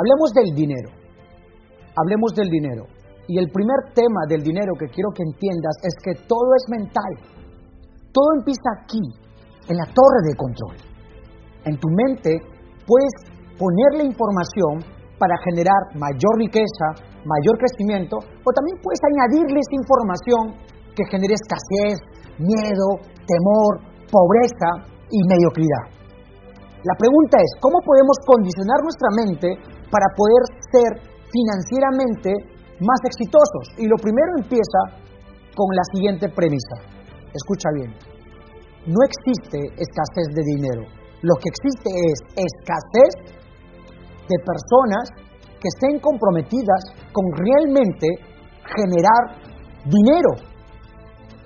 Hablemos del dinero. Hablemos del dinero. Y el primer tema del dinero que quiero que entiendas es que todo es mental. Todo empieza aquí, en la torre de control. En tu mente puedes ponerle información para generar mayor riqueza, mayor crecimiento, o también puedes añadirle esa información que genere escasez, miedo, temor, pobreza y mediocridad. La pregunta es, ¿cómo podemos condicionar nuestra mente para poder ser financieramente más exitosos? Y lo primero empieza con la siguiente premisa. Escucha bien. No existe escasez de dinero. Lo que existe es escasez de personas que estén comprometidas con realmente generar dinero.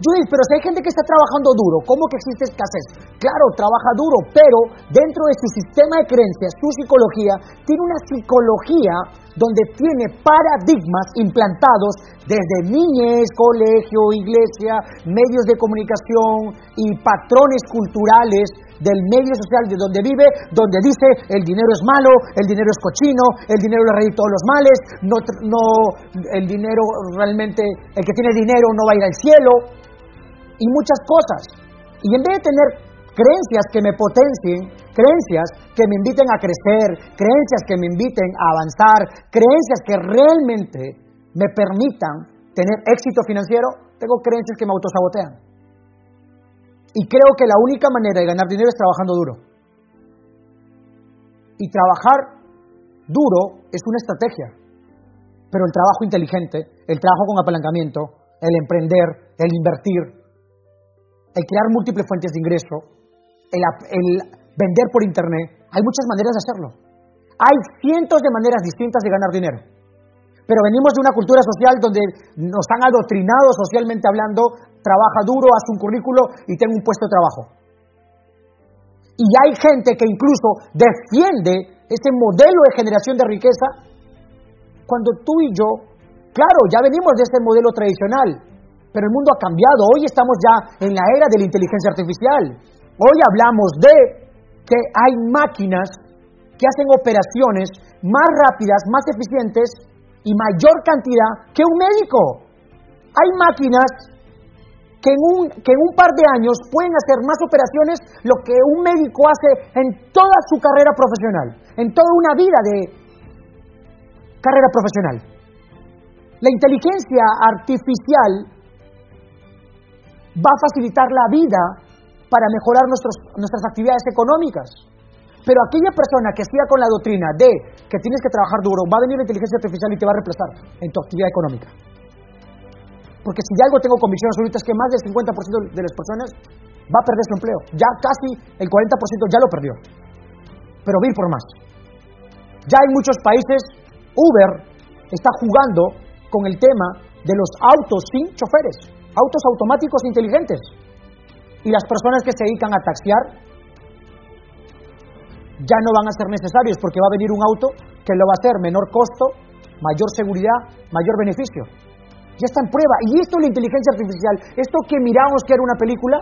Judith, pero si hay gente que está trabajando duro, ¿cómo que existe escasez? Claro, trabaja duro, pero dentro de su sistema de creencias, su psicología, tiene una psicología donde tiene paradigmas implantados desde niñez, colegio, iglesia, medios de comunicación y patrones culturales del medio social de donde vive, donde dice el dinero es malo, el dinero es cochino, el dinero le raíz todos los males, no, no, el dinero realmente, el que tiene dinero no va a ir al cielo y muchas cosas. Y en vez de tener creencias que me potencien, creencias que me inviten a crecer, creencias que me inviten a avanzar, creencias que realmente me permitan tener éxito financiero, tengo creencias que me autosabotean. Y creo que la única manera de ganar dinero es trabajando duro. Y trabajar duro es una estrategia. Pero el trabajo inteligente, el trabajo con apalancamiento, el emprender, el invertir, el crear múltiples fuentes de ingreso, el, vender por Internet, hay muchas maneras de hacerlo. Hay cientos de maneras distintas de ganar dinero. Pero venimos de una cultura social donde nos han adoctrinado socialmente hablando, trabaja duro, haz un currículo y tenga un puesto de trabajo. Y hay gente que incluso defiende ese modelo de generación de riqueza cuando tú y yo, claro, ya venimos de ese modelo tradicional, pero el mundo ha cambiado. Hoy estamos ya en la era de la inteligencia artificial. Hoy hablamos de que hay máquinas que hacen operaciones más rápidas, más eficientes y mayor cantidad que un médico. Hay máquinas que en, un, que en un par de años pueden hacer más operaciones lo que un médico hace en toda su carrera profesional, en toda una vida de carrera profesional. La inteligencia artificial va a facilitar la vida para mejorar nuestras actividades económicas. Pero aquella persona que siga con la doctrina de que tienes que trabajar duro, va a venir la inteligencia artificial y te va a reemplazar en tu actividad económica. Porque si de algo tengo convicción absoluta es que más del 50% de las personas va a perder su empleo. Ya casi el 40% ya lo perdió. Pero vir por más. Ya hay muchos países, Uber está jugando con el tema de los autos sin choferes autos automáticos inteligentes. Y las personas que se dedican a taxiar ya no van a ser necesarios porque va a venir un auto que lo va a hacer menor costo, mayor seguridad, mayor beneficio. Ya está en prueba. Y esto es la inteligencia artificial. Esto que miramos que era una película,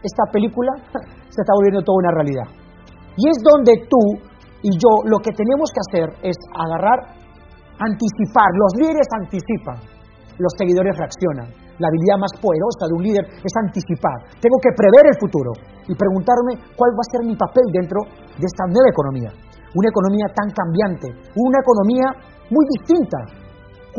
esta película se está volviendo toda una realidad. Y es donde tú y yo lo que tenemos que hacer es agarrar, anticipar. Los líderes anticipan, los seguidores reaccionan. La habilidad más poderosa de un líder es anticipar. Tengo que prever el futuro y preguntarme cuál va a ser mi papel dentro de esta nueva economía. Una economía tan cambiante, una economía muy distinta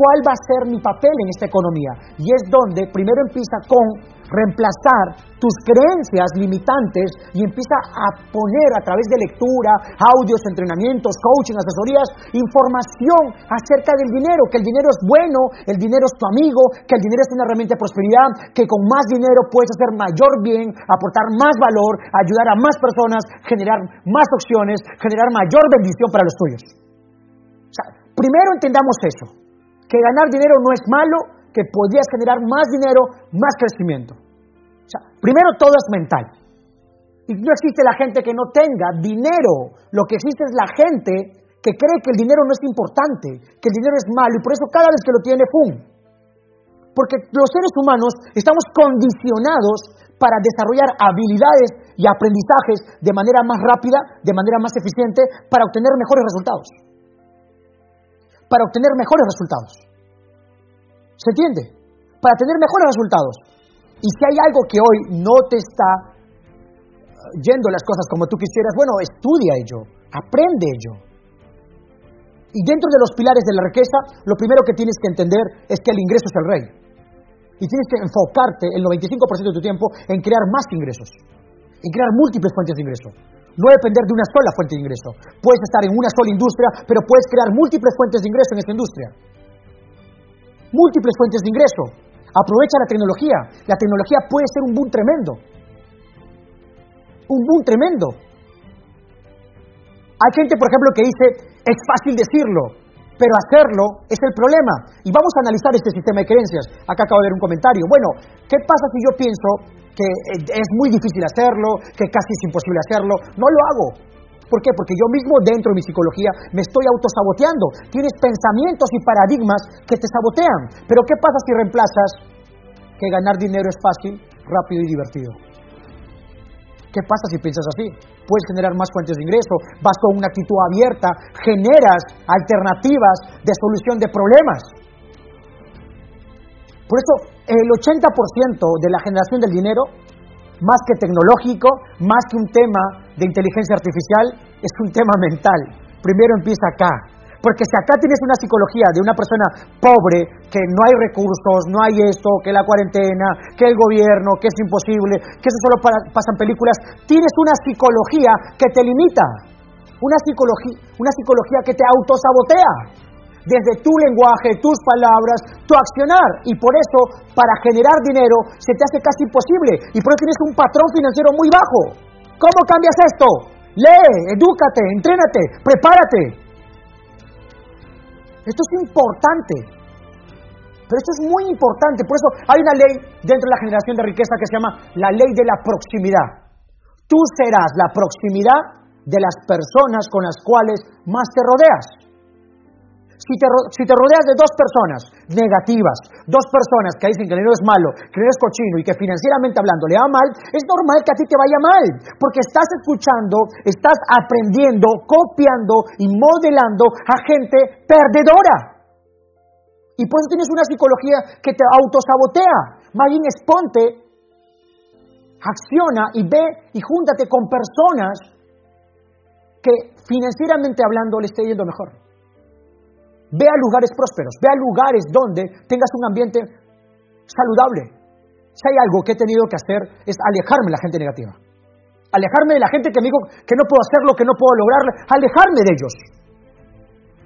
cuál va a ser mi papel en esta economía. Y es donde primero empieza con reemplazar tus creencias limitantes y empieza a poner a través de lectura, audios, entrenamientos, coaching, asesorías, información acerca del dinero, que el dinero es bueno, el dinero es tu amigo, que el dinero es una herramienta de prosperidad, que con más dinero puedes hacer mayor bien, aportar más valor, ayudar a más personas, generar más opciones, generar mayor bendición para los tuyos. O sea, primero entendamos eso que ganar dinero no es malo, que podrías generar más dinero, más crecimiento. O sea, primero todo es mental. Y no existe la gente que no tenga dinero. Lo que existe es la gente que cree que el dinero no es importante, que el dinero es malo y por eso cada vez que lo tiene, ¡pum! Porque los seres humanos estamos condicionados para desarrollar habilidades y aprendizajes de manera más rápida, de manera más eficiente, para obtener mejores resultados. Para obtener mejores resultados. ¿Se entiende? Para tener mejores resultados. Y si hay algo que hoy no te está eh, yendo las cosas como tú quisieras, bueno, estudia ello, aprende ello. Y dentro de los pilares de la riqueza, lo primero que tienes que entender es que el ingreso es el rey. Y tienes que enfocarte el 95% de tu tiempo en crear más ingresos, en crear múltiples fuentes de ingreso. No depender de una sola fuente de ingreso. Puedes estar en una sola industria, pero puedes crear múltiples fuentes de ingreso en esta industria. Múltiples fuentes de ingreso. Aprovecha la tecnología. La tecnología puede ser un boom tremendo. Un boom tremendo. Hay gente, por ejemplo, que dice, es fácil decirlo, pero hacerlo es el problema. Y vamos a analizar este sistema de creencias. Acá acabo de ver un comentario. Bueno, ¿qué pasa si yo pienso que es muy difícil hacerlo, que casi es imposible hacerlo? No lo hago. ¿Por qué? Porque yo mismo dentro de mi psicología me estoy autosaboteando. Tienes pensamientos y paradigmas que te sabotean. Pero ¿qué pasa si reemplazas que ganar dinero es fácil, rápido y divertido? ¿Qué pasa si piensas así? Puedes generar más fuentes de ingreso, vas con una actitud abierta, generas alternativas de solución de problemas. Por eso el 80% de la generación del dinero más que tecnológico, más que un tema de inteligencia artificial, es un tema mental. Primero empieza acá. Porque si acá tienes una psicología de una persona pobre, que no hay recursos, no hay esto, que la cuarentena, que el gobierno, que es imposible, que eso solo pasan películas, tienes una psicología que te limita, una psicología, una psicología que te autosabotea desde tu lenguaje, tus palabras, tu accionar. Y por eso, para generar dinero, se te hace casi imposible. Y por eso tienes un patrón financiero muy bajo. ¿Cómo cambias esto? Lee, edúcate, entrénate, prepárate. Esto es importante. Pero esto es muy importante. Por eso hay una ley dentro de la generación de riqueza que se llama la ley de la proximidad. Tú serás la proximidad de las personas con las cuales más te rodeas. Si te, rodeas de dos personas negativas, dos personas que dicen que el dinero es malo, que el dinero es cochino y que financieramente hablando le va mal, es normal que a ti te vaya mal, porque estás escuchando, estás aprendiendo, copiando y modelando a gente perdedora. Y por eso tienes una psicología que te autosabotea. Más bien exponte, acciona y ve y júntate con personas que financieramente hablando le esté yendo mejor. Ve a lugares prósperos, ve a lugares donde tengas un ambiente saludable. Si hay algo que he tenido que hacer es alejarme de la gente negativa. Alejarme de la gente que me dijo que no puedo hacerlo, que no puedo lograrlo. Alejarme de ellos.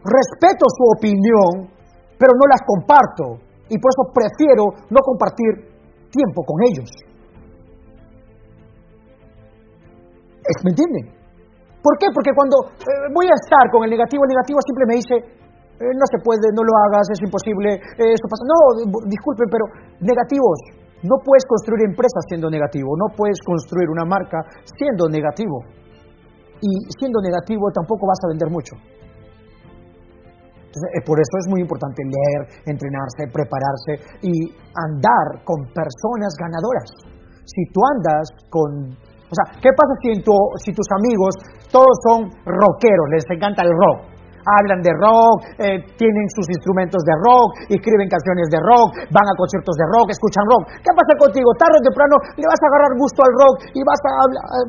Respeto su opinión, pero no las comparto. Y por eso prefiero no compartir tiempo con ellos. ¿Me entienden? ¿Por qué? Porque cuando eh, voy a estar con el negativo, el negativo siempre me dice, eh, no se puede, no lo hagas, es imposible, eh, eso pasa. No, disculpen, pero negativos. No puedes construir empresas siendo negativo, no puedes construir una marca siendo negativo. Y siendo negativo tampoco vas a vender mucho. Eh, por eso es muy importante leer, entrenarse, prepararse y andar con personas ganadoras. Si tú andas con... O sea, ¿qué pasa si, si tus amigos todos son rockeros, les encanta el rock? Hablan de rock, eh, tienen sus instrumentos de rock, escriben canciones de rock, van a conciertos de rock, escuchan rock. ¿Qué pasa contigo? Tarde o temprano le vas a agarrar gusto al rock y vas a,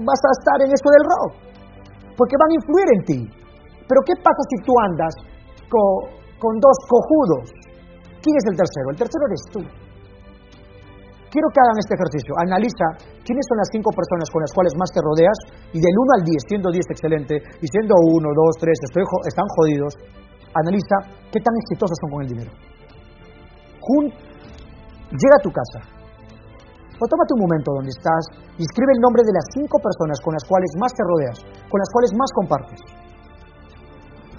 vas a estar en eso del rock. Porque van a influir en ti. Pero ¿qué pasa si tú andas con dos cojudos? ¿Quién es el tercero? El tercero eres tú. Quiero que hagan este ejercicio. Analiza quiénes son las cinco personas con las cuales más te rodeas y del 1 al 10, siendo 10 excelente y siendo 1, 2, 3, estoy, están jodidos. Analiza qué tan exitosos son con el dinero. Jun, llega a tu casa o tómate un momento donde estás y escribe el nombre de las cinco personas con las cuales más te rodeas, con las cuales más compartes.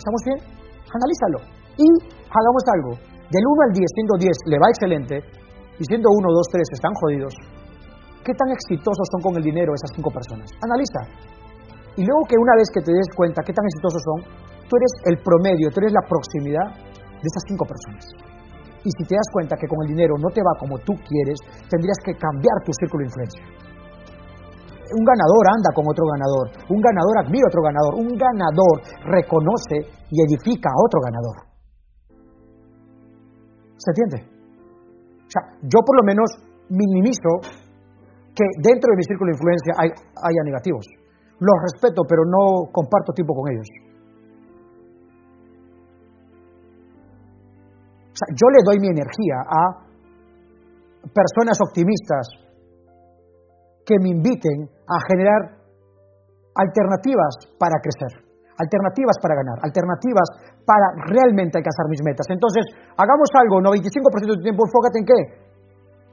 ¿Estamos bien? Analízalo. Y hagamos algo. Del 1 al 10, siendo 10, le va excelente y siendo uno, dos, tres están jodidos, ¿qué tan exitosos son con el dinero esas cinco personas? Analiza. Y luego que una vez que te des cuenta qué tan exitosos son, tú eres el promedio, tú eres la proximidad de esas cinco personas. Y si te das cuenta que con el dinero no te va como tú quieres, tendrías que cambiar tu círculo de influencia. Un ganador anda con otro ganador, un ganador admira a otro ganador, un ganador reconoce y edifica a otro ganador. ¿Se entiende? Yo por lo menos minimizo que dentro de mi círculo de influencia hay, haya negativos. Los respeto, pero no comparto tiempo con ellos. O sea, yo le doy mi energía a personas optimistas que me inviten a generar alternativas para crecer, alternativas para ganar, alternativas para realmente alcanzar mis metas. Entonces, hagamos algo, 95% de tu tiempo enfócate en qué?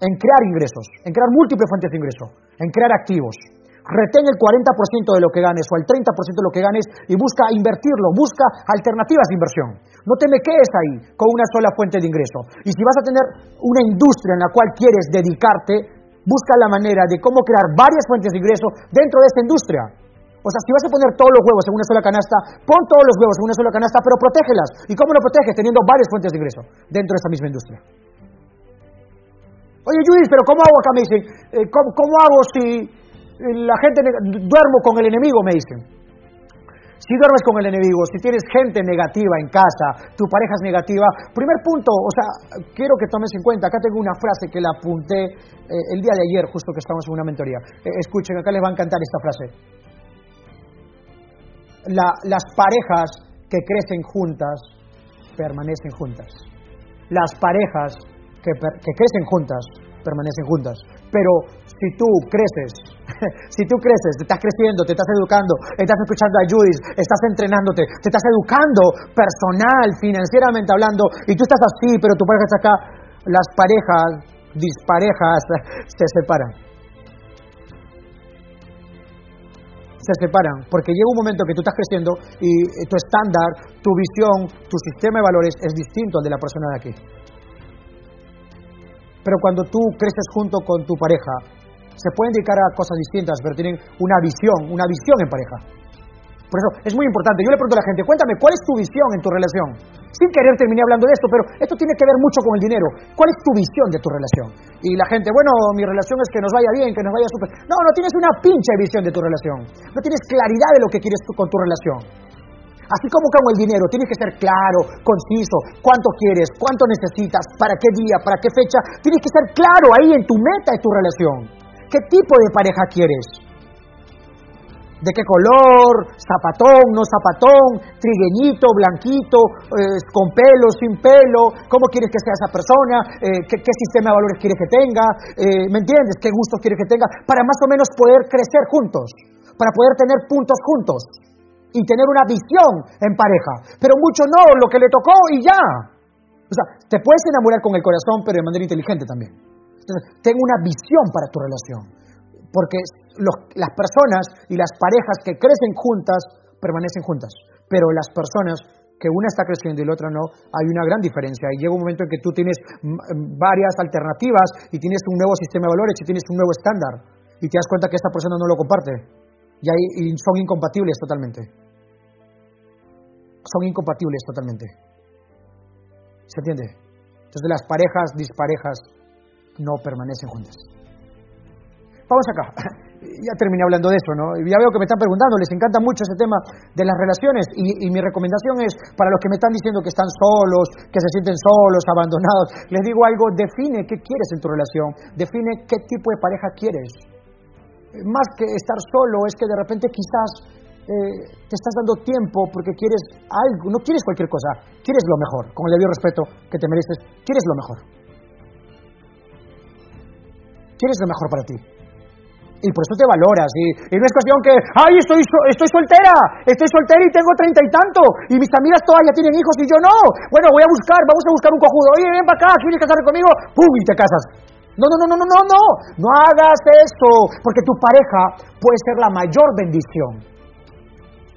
En crear ingresos, en crear múltiples fuentes de ingreso, en crear activos retén el 40% de lo que ganes o el 30% de lo que ganes y busca invertirlo, busca alternativas de inversión. No te me quedes ahí con una sola fuente de ingreso. Y si vas a tener una industria en la cual quieres dedicarte, busca la manera de cómo crear varias fuentes de ingreso dentro de esta industria. O sea, si vas a poner todos los huevos en una sola canasta, pon todos los huevos en una sola canasta, pero protégelas. ¿Y cómo lo proteges? Teniendo varias fuentes de ingreso dentro de esa misma industria. Oye, Judith, pero ¿cómo hago acá? Me dicen, eh, ¿cómo hago si, la gente, duermo con el enemigo, me dicen. Si duermes con el enemigo, si tienes gente negativa en casa, tu pareja es negativa, primer punto, o sea, quiero que tomes en cuenta, acá tengo una frase que la apunté eh, el día de ayer, justo que estamos en una mentoría. Eh, escuchen, acá les va a encantar esta frase. Las parejas que crecen juntas permanecen juntas. Las parejas que, que crecen juntas permanecen juntas. Pero si tú creces, si tú creces, te estás creciendo, te estás educando, estás escuchando a Judith, estás entrenándote, te estás educando personal, financieramente hablando, y tú estás así, pero tu pareja está acá, las parejas, disparejas, se separan. Se separan, porque llega un momento que tú estás creciendo y tu estándar, tu visión, tu sistema de valores es distinto al de la persona de aquí. Pero cuando tú creces junto con tu pareja, se pueden dedicar a cosas distintas, pero tienen una visión, una visión en pareja. Por eso es muy importante. Yo le pregunto a la gente, cuéntame, ¿cuál es tu visión en tu relación? Sin querer terminé hablando de esto, pero esto tiene que ver mucho con el dinero. ¿Cuál es tu visión de tu relación? Y la gente, bueno, mi relación es que nos vaya bien, que nos vaya súper. No, no tienes una pinche visión de tu relación. No tienes claridad de lo que quieres con tu relación. Así como con el dinero, tienes que ser claro, conciso, cuánto quieres, cuánto necesitas, para qué día, para qué fecha. Tienes que ser claro ahí en tu meta y tu relación. ¿Qué tipo de pareja quieres? ¿De qué color? ¿Zapatón, no zapatón? ¿Trigueñito, blanquito, eh, con pelo, sin pelo? ¿Cómo quieres que sea esa persona? Eh, ¿qué, sistema de valores quieres que tenga? Eh, ¿Me entiendes? ¿Qué gustos quieres que tenga? Para más o menos poder crecer juntos, para poder tener puntos juntos y tener una visión en pareja. Pero mucho no, lo que le tocó y ya. O sea, te puedes enamorar con el corazón, pero de manera inteligente también. Entonces, una visión para tu relación. Porque las personas y las parejas que crecen juntas permanecen juntas. Pero las personas que una está creciendo y la otra no, hay una gran diferencia. Y llega un momento en que tú tienes varias alternativas y tienes un nuevo sistema de valores y tienes un nuevo estándar. Y te das cuenta que esta persona no lo comparte. Y, ahí, son incompatibles totalmente son incompatibles totalmente. ¿Se entiende? Entonces las parejas disparejas no permanecen juntas. Vamos acá. Ya terminé hablando de eso, ¿no? Ya veo que me están preguntando, les encanta mucho ese tema de las relaciones y, mi recomendación es, para los que me están diciendo que están solos, que se sienten solos, abandonados, les digo algo, define qué quieres en tu relación, define qué tipo de pareja quieres. Más que estar solo, es que de repente quizás eh, te estás dando tiempo porque quieres algo, no quieres cualquier cosa, quieres lo mejor, con el debido respeto que te mereces, quieres lo mejor. Quieres lo mejor para ti. Y por eso te valoras. Y, no es cuestión que, ay, estoy, estoy soltera, estoy soltera y tengo treinta y tanto, y mis amigas todavía tienen hijos y yo no. Bueno, voy a buscar, vamos a buscar un cojudo. Oye, ven para acá, ¿quieres casarte conmigo? ¡Pum! Y te casas. No, no, no, no, no, no, no. No hagas eso, porque tu pareja puede ser la mayor bendición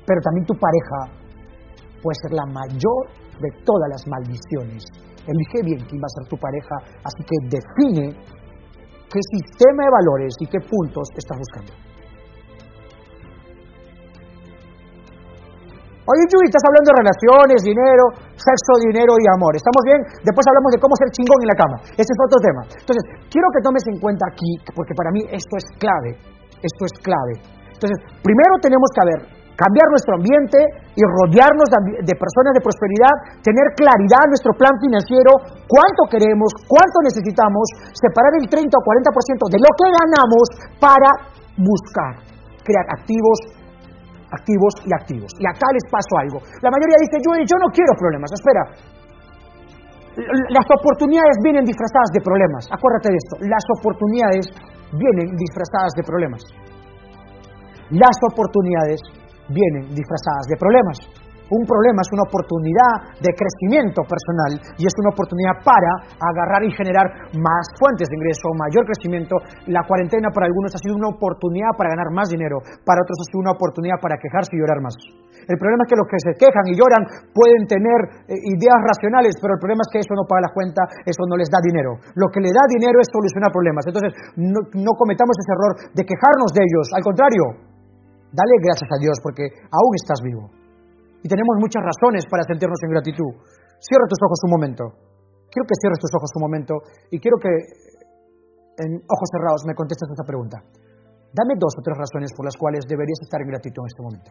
pero también tu pareja puede ser la mayor de todas las maldiciones. Elige bien quién va a ser tu pareja, así que define qué sistema de valores y qué puntos estás buscando. Oye, Judy, estás hablando de relaciones, dinero, sexo, dinero y amor. ¿Estamos bien? Después hablamos de cómo ser chingón en la cama. Ese es otro tema. Entonces, quiero que tomes en cuenta aquí, porque para mí esto es clave. Esto es clave. Entonces, primero tenemos que ver cambiar nuestro ambiente y rodearnos de personas de prosperidad, tener claridad en nuestro plan financiero, cuánto queremos, cuánto necesitamos, separar el 30 o 40% de lo que ganamos para buscar crear activos, activos y activos. Y acá les paso algo. La mayoría dice, yo, yo no quiero problemas. Espera, las oportunidades vienen disfrazadas de problemas. Acuérdate de esto, las oportunidades vienen disfrazadas de problemas. Las oportunidades vienen disfrazadas de problemas. Un problema es una oportunidad de crecimiento personal y es una oportunidad para agarrar y generar más fuentes de ingreso, mayor crecimiento. La cuarentena para algunos ha sido una oportunidad para ganar más dinero, para otros ha sido una oportunidad para quejarse y llorar más. El problema es que los que se quejan y lloran pueden tener eh, ideas racionales, pero el problema es que eso no paga la cuenta, eso no les da dinero. Lo que le da dinero es solucionar problemas. Entonces, no, no cometamos ese error de quejarnos de ellos. Al contrario, Dale gracias a Dios porque aún estás vivo. Y tenemos muchas razones para sentirnos en gratitud. Cierra tus ojos un momento. Quiero que cierres tus ojos un momento y quiero que en ojos cerrados me contestes esta pregunta. Dame dos o tres razones por las cuales deberías estar en gratitud en este momento.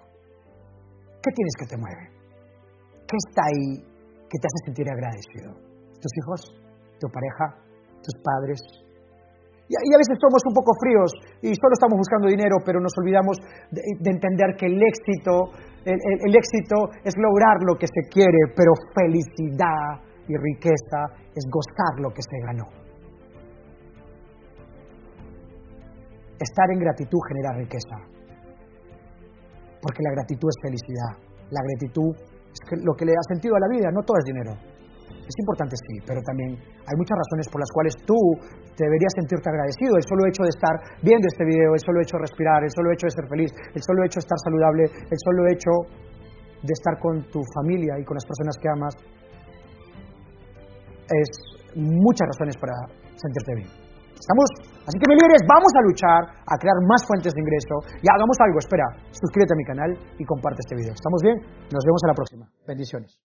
¿Qué tienes que te mueve? ¿Qué está ahí que te hace sentir agradecido? ¿Tus hijos? ¿Tu pareja? ¿Tus padres? Y, a veces somos un poco fríos y solo estamos buscando dinero, pero nos olvidamos de, entender que el éxito, el, éxito es lograr lo que se quiere, pero felicidad y riqueza es gozar lo que se ganó. Estar en gratitud genera riqueza, porque la gratitud es felicidad, la gratitud es lo que le da sentido a la vida, no todo es dinero. Es importante, sí, pero también hay muchas razones por las cuales tú deberías sentirte agradecido. El solo hecho de estar viendo este video, el solo hecho de respirar, el solo hecho de ser feliz, el solo hecho de estar saludable, el solo hecho de estar con tu familia y con las personas que amas, es muchas razones para sentirte bien. ¿Estamos? Así que, mi líderes, vamos a luchar a crear más fuentes de ingreso y hagamos algo. Espera, suscríbete a mi canal y comparte este video. ¿Estamos bien? Nos vemos a la próxima. Bendiciones.